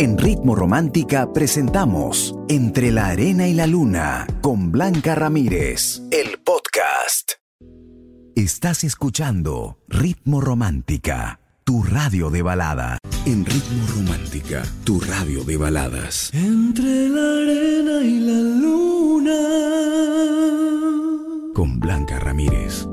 En Ritmo Romántica presentamos Entre la Arena y la Luna con Blanca Ramírez, el podcast. Estás escuchando Ritmo Romántica, tu radio de balada. En Ritmo Romántica, tu radio de baladas. Entre la arena y la luna. Con Blanca Ramírez.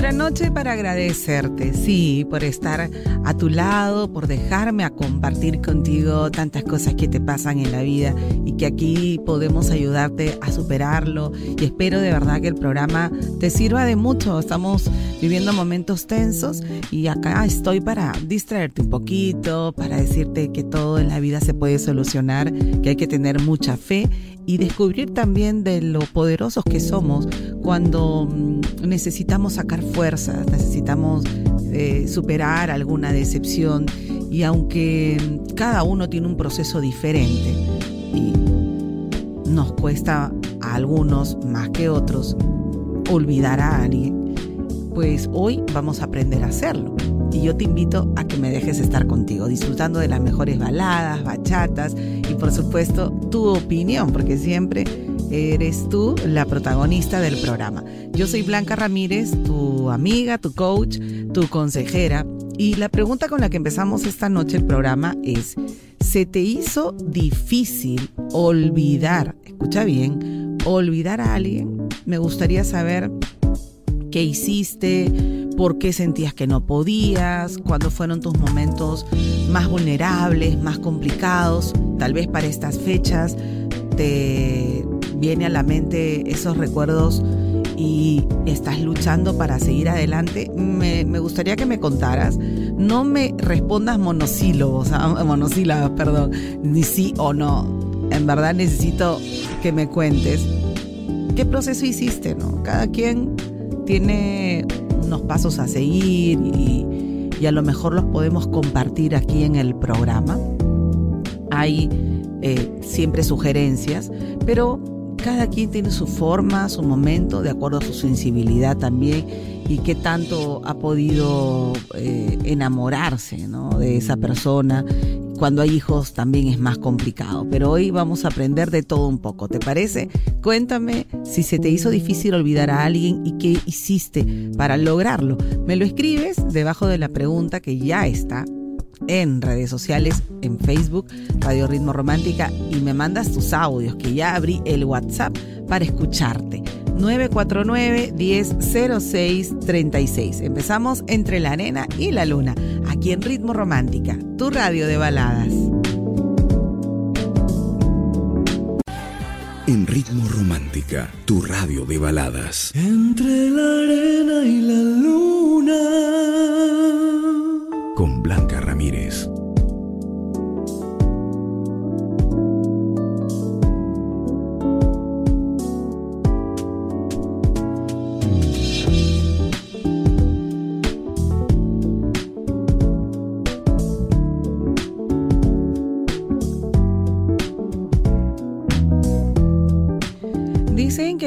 Otra noche para agradecerte, sí, por estar a tu lado, por dejarme a compartir contigo tantas cosas que te pasan en la vida y que aquí podemos ayudarte a superarlo. Y espero de verdad que el programa te sirva de mucho. Estamos viviendo momentos tensos y acá estoy para distraerte un poquito, para decirte que todo en la vida se puede solucionar, que hay que tener mucha fe y descubrir también de lo poderosos que somos cuando mm, necesitamos sacar fuerzas, necesitamos eh, superar alguna decepción y aunque mm, cada uno tiene un proceso diferente y nos cuesta a algunos más que otros olvidar a alguien, pues hoy vamos a aprender a hacerlo y yo te invito a que me dejes estar contigo, disfrutando de las mejores baladas, bachatas y por supuesto tu opinión, porque siempre eres tú la protagonista del programa. Yo soy Blanca Ramírez, tu amiga, tu coach, tu consejera y la pregunta con la que empezamos esta noche el programa es, ¿se te hizo difícil olvidar, escucha bien, olvidar a alguien? Me gustaría saber qué hiciste, por qué sentías que no podías, cuándo fueron tus momentos más vulnerables, más complicados. Tal vez para estas fechas te viene a la mente esos recuerdos y estás luchando para seguir adelante, me, gustaría que me contaras. No me respondas ah, monosílabos, perdón, ni sí o no. En verdad necesito que me cuentes qué proceso hiciste, ¿no? Cada quien tiene unos pasos a seguir y, a lo mejor los podemos compartir aquí en el programa. Hay eh, siempre sugerencias, pero cada quien tiene su forma, su momento, de acuerdo a su sensibilidad también y qué tanto ha podido eh, enamorarse de esa persona cuando hay hijos también es más complicado, pero hoy vamos a aprender de todo un poco, ¿te parece? Cuéntame si se te hizo difícil olvidar a alguien y qué hiciste para lograrlo. Me lo escribes debajo de la pregunta que ya está en redes sociales, en Facebook, Radio Ritmo Romántica, y me mandas tus audios, que ya abrí el WhatsApp para escucharte. 949-1006-36. Empezamos entre la arena y la luna, aquí en Ritmo Romántica, tu radio de baladas. En Ritmo Romántica, tu radio de baladas. Entre la arena y la luna. Con Blanca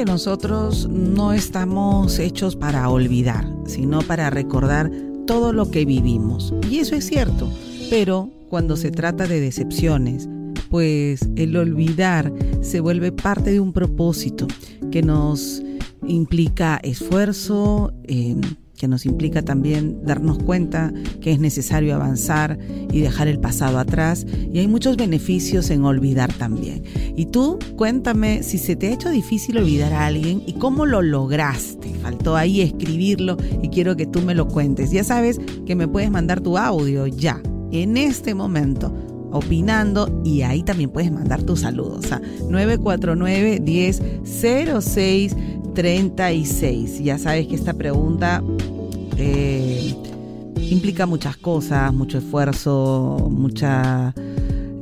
nosotros no estamos hechos para olvidar, sino para recordar todo lo que vivimos. Y eso es cierto, pero cuando se trata de decepciones, pues el olvidar se vuelve parte de un propósito que nos implica esfuerzo, eh, que nos implica también darnos cuenta que es necesario avanzar y dejar el pasado atrás. Y hay muchos beneficios en olvidar también. Y tú, cuéntame si se te ha hecho difícil olvidar a alguien y cómo lo lograste. Faltó ahí escribirlo y quiero que tú me lo cuentes. Ya sabes que me puedes mandar tu audio ya, en este momento opinando y ahí también puedes mandar tus saludos a 949 10 06 36. Ya sabes que esta pregunta eh, implica muchas cosas, mucho esfuerzo, mucha,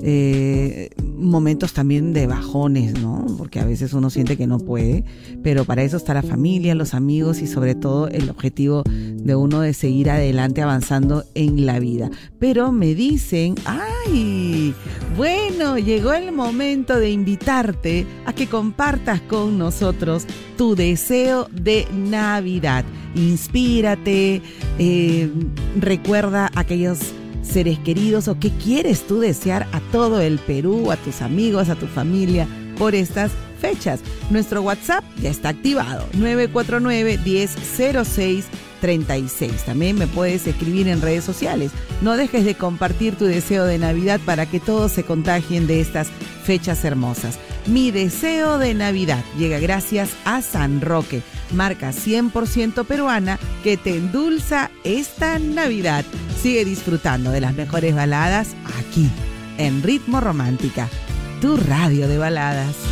eh, momentos también de bajones, ¿no? Porque a veces uno siente que no puede, pero para eso está la familia, los amigos y sobre todo el objetivo de uno de seguir adelante avanzando en la vida. Pero me dicen, ay, bueno, llegó el momento de invitarte a que compartas con nosotros tu deseo de Navidad. Inspírate, eh, recuerda aquellos seres queridos o qué quieres tú desear a todo el Perú, a tus amigos, a tu familia por estas fechas. Nuestro WhatsApp ya está activado, 949 1006 36. También me puedes escribir en redes sociales. No dejes de compartir tu deseo de Navidad para que todos se contagien de estas fechas hermosas. Mi deseo de Navidad llega gracias a San Roque, marca 100% peruana que te endulza esta Navidad. Sigue disfrutando de las mejores baladas aquí, en Ritmo Romántica, tu radio de baladas.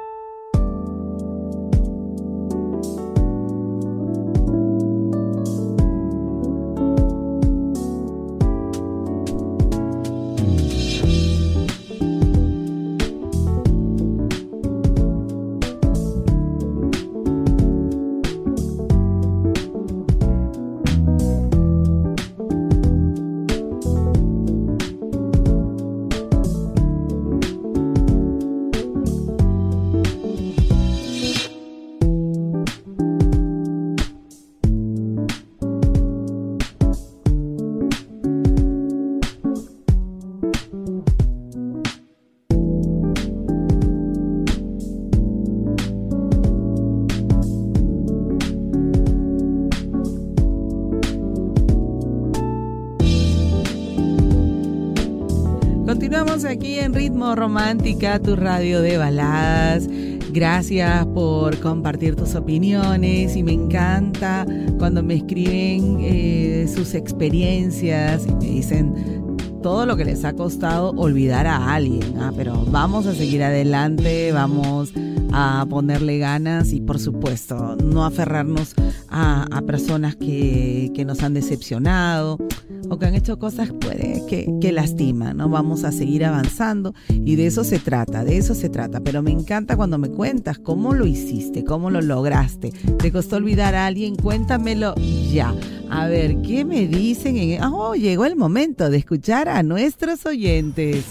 Aquí en Ritmo Romántica, tu radio de baladas. Gracias por compartir tus opiniones y me encanta cuando me escriben eh, sus experiencias y me dicen todo lo que les ha costado olvidar a alguien. Ah, pero vamos a seguir adelante, vamos a ponerle ganas y por supuesto no aferrarnos a, personas que, que nos han decepcionado o que han hecho cosas puede que, que lastiman, ¿no? Vamos a seguir avanzando y de eso se trata, de eso se trata. Pero me encanta cuando me cuentas cómo lo hiciste, cómo lo lograste. ¿Te costó olvidar a alguien? Cuéntamelo ya. A ver, ¿qué me dicen? En... Oh, llegó el momento de escuchar a nuestros oyentes.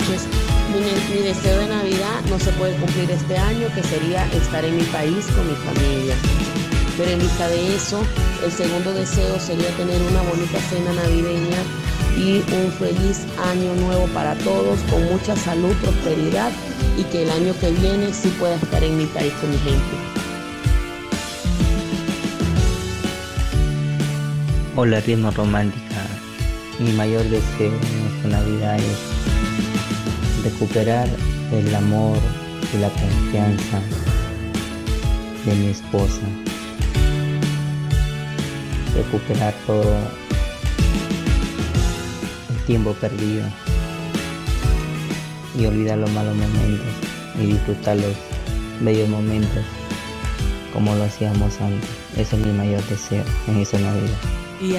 Noches. Mi, deseo de Navidad no se puede cumplir este año, que sería estar en mi país con mi familia. Pero en vista de eso, el segundo deseo sería tener una bonita cena navideña y un feliz año nuevo para todos, con mucha salud, prosperidad y que el año que viene sí pueda estar en mi país con mi gente. Hola, ritmo romántica. Mi mayor deseo en esta Navidad es recuperar el amor y la confianza de mi esposa, recuperar todo el tiempo perdido y olvidar los malos momentos y disfrutar los bellos momentos como lo hacíamos antes. Ese es mi mayor deseo en esa Navidad. Y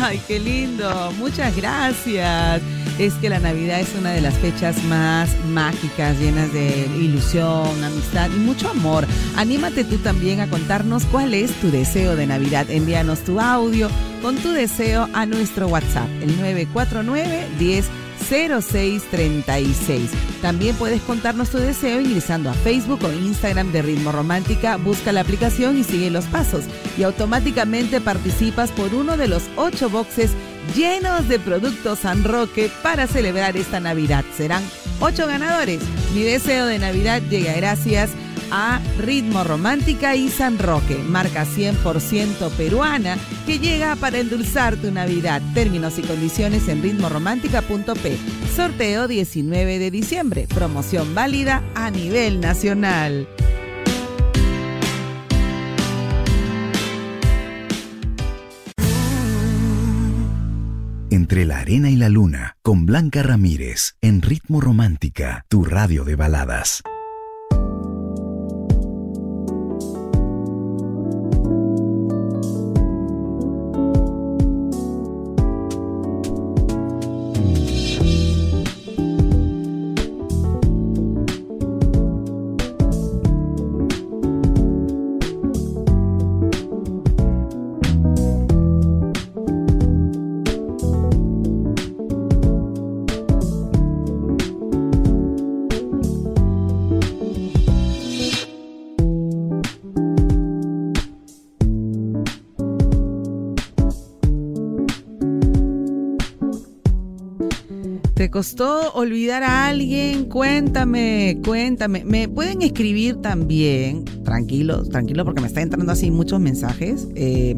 Ay, qué lindo. Muchas gracias. Es que la Navidad es una de las fechas más mágicas, llenas de ilusión, amistad y mucho amor. Anímate tú también a contarnos cuál es tu deseo de Navidad. Envíanos tu audio con tu deseo a nuestro WhatsApp, el 949 10 0636. También puedes contarnos tu deseo ingresando a Facebook o Instagram de Ritmo Romántica, busca la aplicación y sigue los pasos y automáticamente participas por uno de los ocho boxes llenos de productos San Roque para celebrar esta Navidad. Serán ocho ganadores. Mi deseo de Navidad llega gracias a Ritmo Romántica y San Roque, marca 100% peruana que llega para endulzar tu Navidad. Términos y condiciones en ritmoromántica.p. Sorteo 19 de diciembre, promoción válida a nivel nacional. Entre la arena y la luna, con Blanca Ramírez, en Ritmo Romántica, tu radio de baladas. Costó olvidar a alguien? Cuéntame, cuéntame. Me pueden escribir también, tranquilos, tranquilo, porque me está entrando así muchos mensajes. Eh,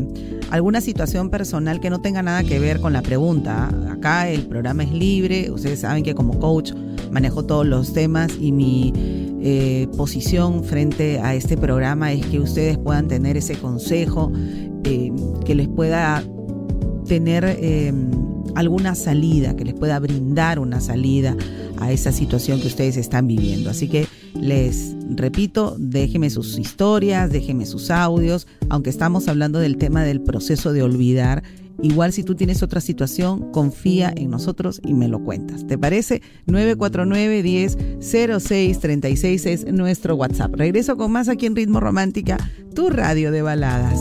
alguna situación personal que no tenga nada que ver con la pregunta. Acá el programa es libre. Ustedes saben que como coach manejo todos los temas y mi eh, posición frente a este programa es que ustedes puedan tener ese consejo eh, que les pueda tener alguna salida, que les pueda brindar una salida a esa situación que ustedes están viviendo. Así que les repito, déjenme sus historias, déjenme sus audios, aunque estamos hablando del tema del proceso de olvidar. Igual si tú tienes otra situación, confía en nosotros y me lo cuentas. ¿Te parece? 949 10 06 36 es nuestro WhatsApp. Regreso con más aquí en Ritmo Romántica, tu radio de baladas.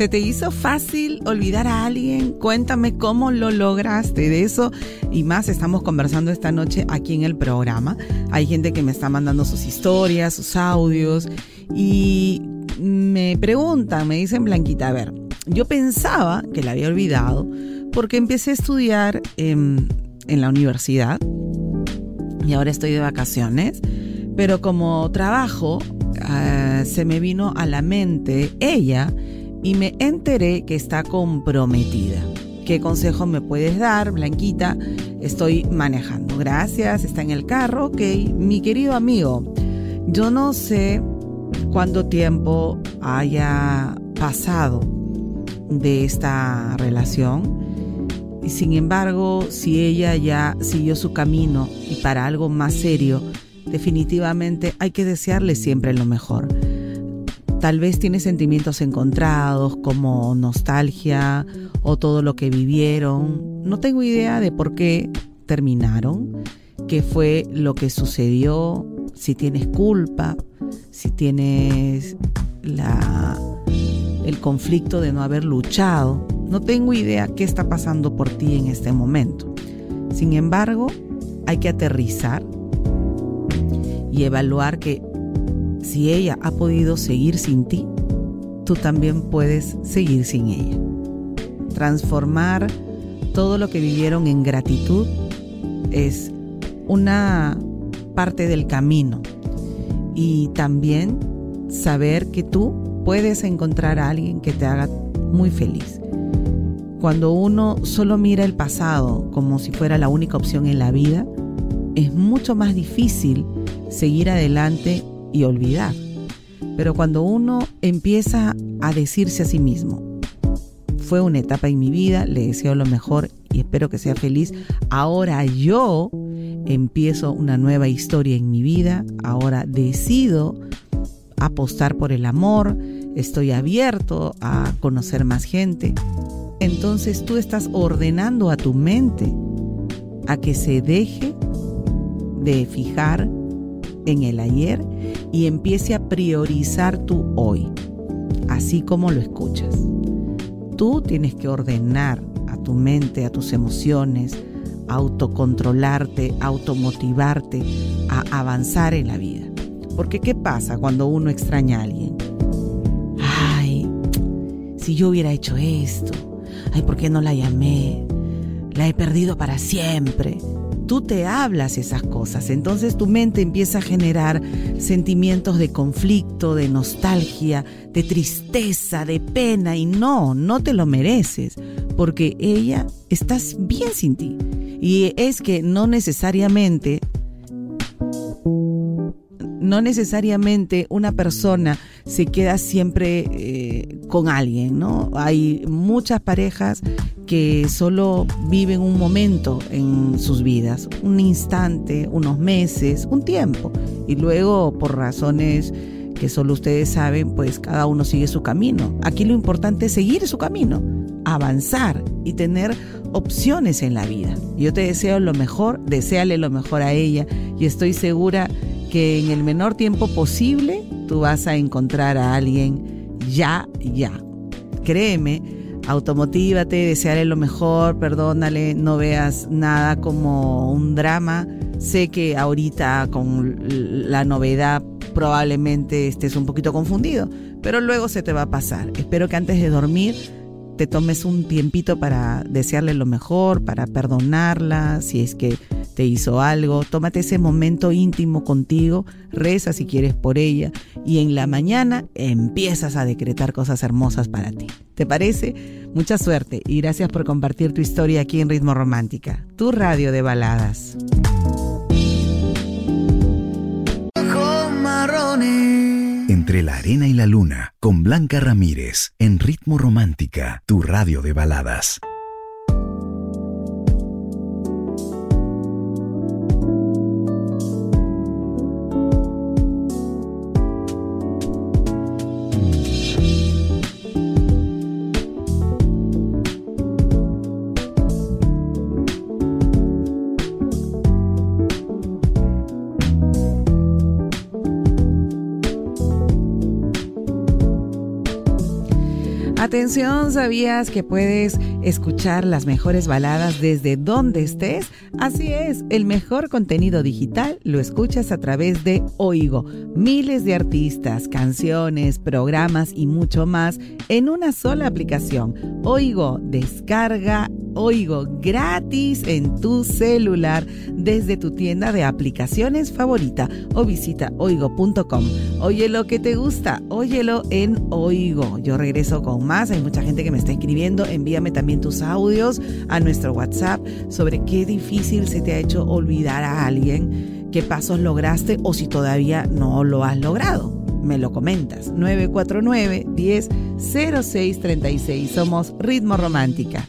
¿Se te hizo fácil olvidar a alguien? Cuéntame cómo lo lograste. De eso y más estamos conversando esta noche aquí en el programa. Hay gente que me está mandando sus historias, sus audios y me preguntan, me dicen Blanquita, a ver, yo pensaba que la había olvidado porque empecé a estudiar en, la universidad y ahora estoy de vacaciones, pero como trabajo ah, se me vino a la mente ella y me enteré que está comprometida. ¿Qué consejo me puedes dar, Blanquita? Estoy manejando. Gracias, está en el carro. Ok, mi querido amigo, yo no sé cuánto tiempo haya pasado de esta relación. Sin embargo, si ella ya siguió su camino y para algo más serio, definitivamente hay que desearle siempre lo mejor. Tal vez tiene sentimientos encontrados como nostalgia o todo lo que vivieron. No tengo idea de por qué terminaron, qué fue lo que sucedió, si tienes culpa, si tienes la, el conflicto de no haber luchado. No tengo idea qué está pasando por ti en este momento. Sin embargo, hay que aterrizar y evaluar que si ella ha podido seguir sin ti, tú también puedes seguir sin ella. Transformar todo lo que vivieron en gratitud es una parte del camino y también saber que tú puedes encontrar a alguien que te haga muy feliz. Cuando uno solo mira el pasado como si fuera la única opción en la vida, es mucho más difícil seguir adelante y olvidar. Pero cuando uno empieza a decirse a sí mismo, fue una etapa en mi vida, le deseo lo mejor y espero que sea feliz, ahora yo empiezo una nueva historia en mi vida, ahora decido apostar por el amor, estoy abierto a conocer más gente. Entonces tú estás ordenando a tu mente a que se deje de fijar en el ayer y empiece a priorizar tu hoy, así como lo escuchas. Tú tienes que ordenar a tu mente, a tus emociones, autocontrolarte, automotivarte a avanzar en la vida. Porque ¿qué pasa cuando uno extraña a alguien? si yo hubiera hecho esto, ay, ¿por qué no la llamé? La he perdido para siempre. Tú te hablas esas cosas, entonces tu mente empieza a generar sentimientos de conflicto, de nostalgia, de tristeza, de pena y no, no te lo mereces, porque ella estás bien sin ti. Y es que no necesariamente no necesariamente una persona se queda siempre eh, con alguien, ¿no? Hay muchas parejas que solo viven un momento en sus vidas, un instante, unos meses, un tiempo, y luego por razones que solo ustedes saben, pues cada uno sigue su camino. Aquí lo importante es seguir su camino, avanzar y tener opciones en la vida. Yo te deseo lo mejor, deséale lo mejor a ella y estoy segura que en el menor tiempo posible tú vas a encontrar a alguien ya, ya. Créeme, automotívate, deseale lo mejor, perdónale, no veas nada como un drama. Sé que ahorita con la novedad probablemente estés un poquito confundido, pero luego se te va a pasar. Espero que antes de dormir te tomes un tiempito para desearle lo mejor, para perdonarla, si es que te hizo algo, tómate ese momento íntimo contigo, reza si quieres por ella y en la mañana empiezas a decretar cosas hermosas para ti. ¿Te parece? Mucha suerte y gracias por compartir tu historia aquí en Ritmo Romántica, tu radio de baladas. Entre la arena y la luna, con Blanca Ramírez, en Ritmo Romántica, tu radio de baladas. Atención, ¿sabías que puedes escuchar las mejores baladas desde donde estés? Así es, el mejor contenido digital lo escuchas a través de Oigo. Miles de artistas, canciones, programas y mucho más en una sola aplicación. Oigo, descarga Oigo gratis en tu celular desde tu tienda de aplicaciones favorita o visita oigo.com. Oye lo que te gusta, óyelo en Oigo. Yo regreso con más, hay mucha gente que me está escribiendo, envíame también tus audios a nuestro WhatsApp sobre qué difícil se te ha hecho olvidar a alguien, qué pasos lograste o si todavía no lo has logrado me lo comentas. 949 10 0636. Somos Ritmo Romántica,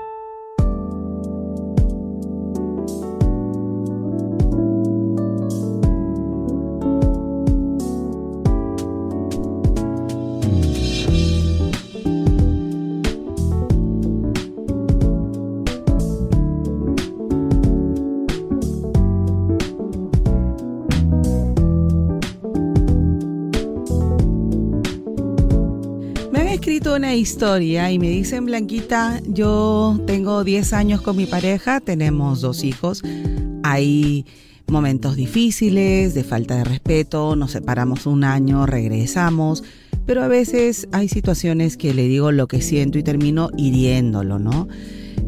Historia y me dicen, Blanquita, yo tengo 10 años con mi pareja, tenemos dos hijos, hay momentos difíciles, de falta de respeto, nos separamos un año, regresamos, pero a veces hay situaciones que le digo lo que siento y termino hiriéndolo, ¿no?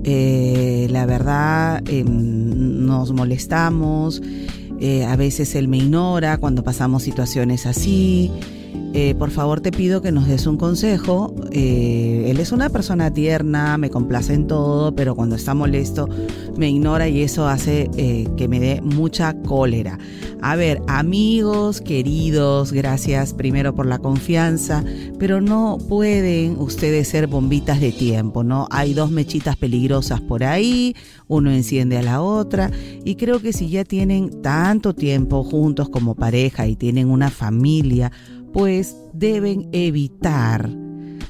Eh, la verdad, em, nos molestamos, eh, a veces él me ignora cuando pasamos situaciones así. Eh, por favor te pido que nos des un consejo. Eh, él es una persona tierna, me complace en todo, pero cuando está molesto me ignora y eso hace eh, que me dé mucha cólera. A ver, amigos, queridos, gracias primero por la confianza, pero no pueden ustedes ser bombitas de tiempo, ¿no? Hay dos mechitas peligrosas por ahí, uno enciende a la otra y creo que si ya tienen tanto tiempo juntos como pareja y tienen una familia, pues deben evitar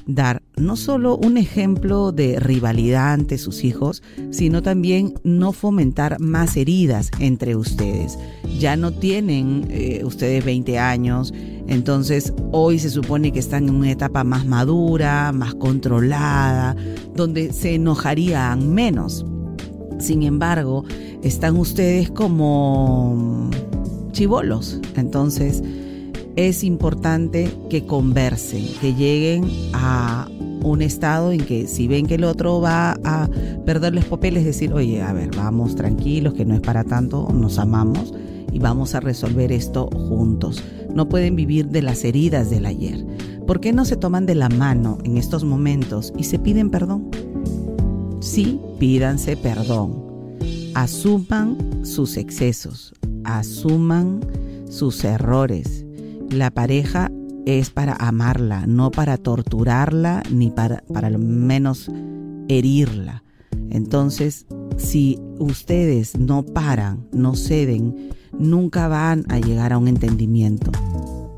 dar no solo un ejemplo de rivalidad ante sus hijos, sino también no fomentar más heridas entre ustedes. Ya no tienen eh, ustedes 20 años, entonces hoy se supone que están en una etapa más madura, más controlada, donde se enojarían menos. Sin embargo, están ustedes como chivolos. Entonces, es importante que conversen, que lleguen a un estado en que si ven que el otro va a perder los papeles, decir, oye, a ver, vamos tranquilos, que no es para tanto, nos amamos y vamos a resolver esto juntos. No pueden vivir de las heridas del ayer. ¿Por qué no se toman de la mano en estos momentos y se piden perdón? Sí, pídanse perdón. Asuman sus excesos, asuman sus errores. La pareja es para amarla, no para torturarla ni para, para lo menos herirla. Entonces, si ustedes no paran, no ceden, nunca van a llegar a un entendimiento.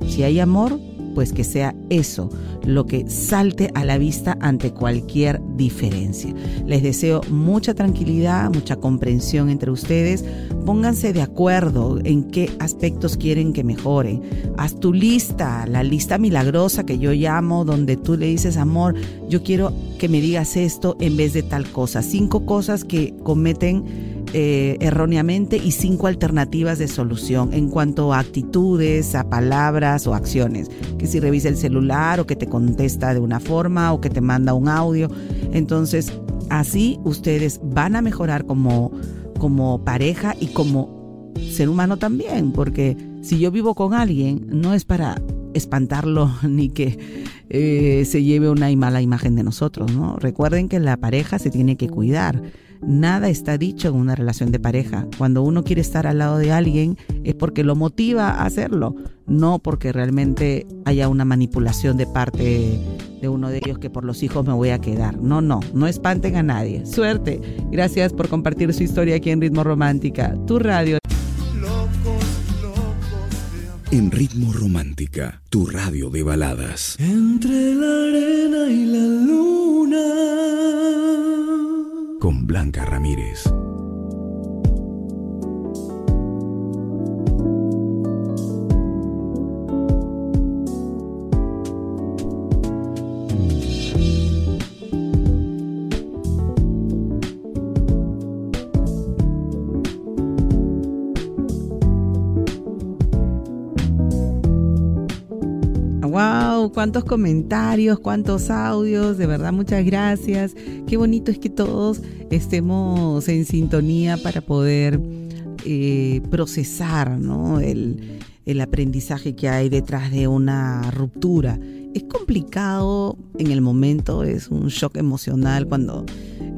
Si hay amor, pues que sea eso lo que salte a la vista ante cualquier diferencia. Les deseo mucha tranquilidad, mucha comprensión entre ustedes. Pónganse de acuerdo en qué aspectos quieren que mejore. Haz tu lista, la lista milagrosa que yo llamo, donde tú le dices, amor, yo quiero que me digas esto en vez de tal cosa. Cinco cosas que cometen eh, erróneamente y cinco alternativas de solución en cuanto a actitudes, a palabras o acciones. Que si revisa el celular o que te contesta de una forma o que te manda un audio. Entonces, así ustedes van a mejorar como, como pareja y como ser humano también, porque si yo vivo con alguien, no es para espantarlo ni que eh, se lleve una mala imagen de nosotros, ¿no? Recuerden que la pareja se tiene que cuidar Nada está dicho en una relación de pareja. Cuando uno quiere estar al lado de alguien es porque lo motiva a hacerlo, no porque realmente haya una manipulación de parte de uno de ellos que por los hijos me voy a quedar. No, no, no espanten a nadie. Suerte. Gracias por compartir su historia aquí en Ritmo Romántica, tu radio. En Ritmo Romántica, tu radio de baladas. Entre la arena y la luna con Blanca Ramírez. Cuántos comentarios, cuántos audios, de verdad muchas gracias. Qué bonito es que todos estemos en sintonía para poder eh, procesar el, el aprendizaje que hay detrás de una ruptura. Es complicado en el momento, es un shock emocional cuando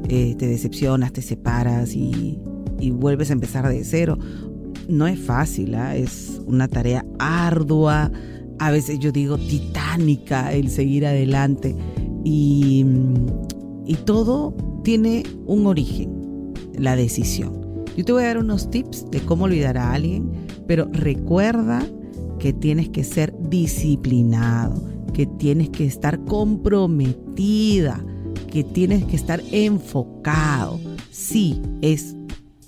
eh, te decepcionas, te separas y, y, vuelves a empezar de cero. No es fácil, ¿ah? es una tarea ardua, a veces yo digo titánica el seguir adelante y, y todo tiene un origen, la decisión. Yo te voy a dar unos tips de cómo olvidar a alguien, pero recuerda que tienes que ser disciplinado, que tienes que estar comprometida, que tienes que estar enfocado. Sí, es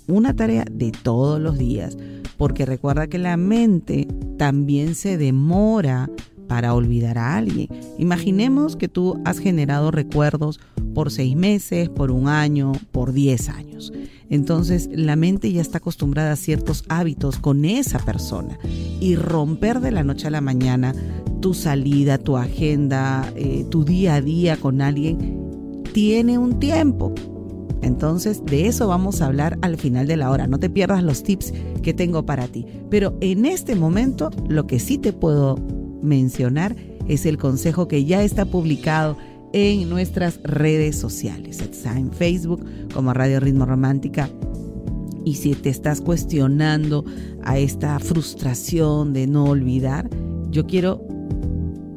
una tarea de todos los días, porque recuerda que la mente también se demora para olvidar a alguien. Imaginemos que tú has generado recuerdos por seis meses, por un año, por diez años. Entonces la mente ya está acostumbrada a ciertos hábitos con esa persona y romper de la noche a la mañana tu salida, tu agenda, eh, tu día a día con alguien tiene un tiempo. Entonces, de eso vamos a hablar al final de la hora. No te pierdas los tips que tengo para ti. Pero en este momento, lo que sí te puedo mencionar es el consejo que ya está publicado en nuestras redes sociales. Está en Facebook como Radio Ritmo Romántica. Y si te estás cuestionando a esta frustración de no olvidar, yo quiero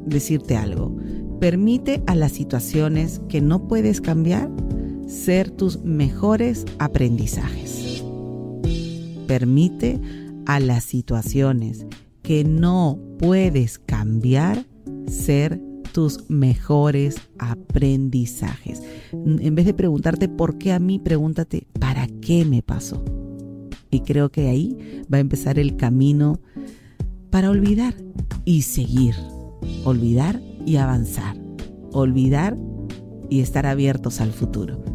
decirte algo. Permite a las situaciones que no puedes cambiar ser tus mejores aprendizajes. Permite a las situaciones que no puedes cambiar ser tus mejores aprendizajes. En vez de preguntarte por qué a mí, pregúntate para qué me pasó. Y creo que ahí va a empezar el camino para olvidar y seguir. Olvidar y avanzar. Olvidar y estar abiertos al futuro.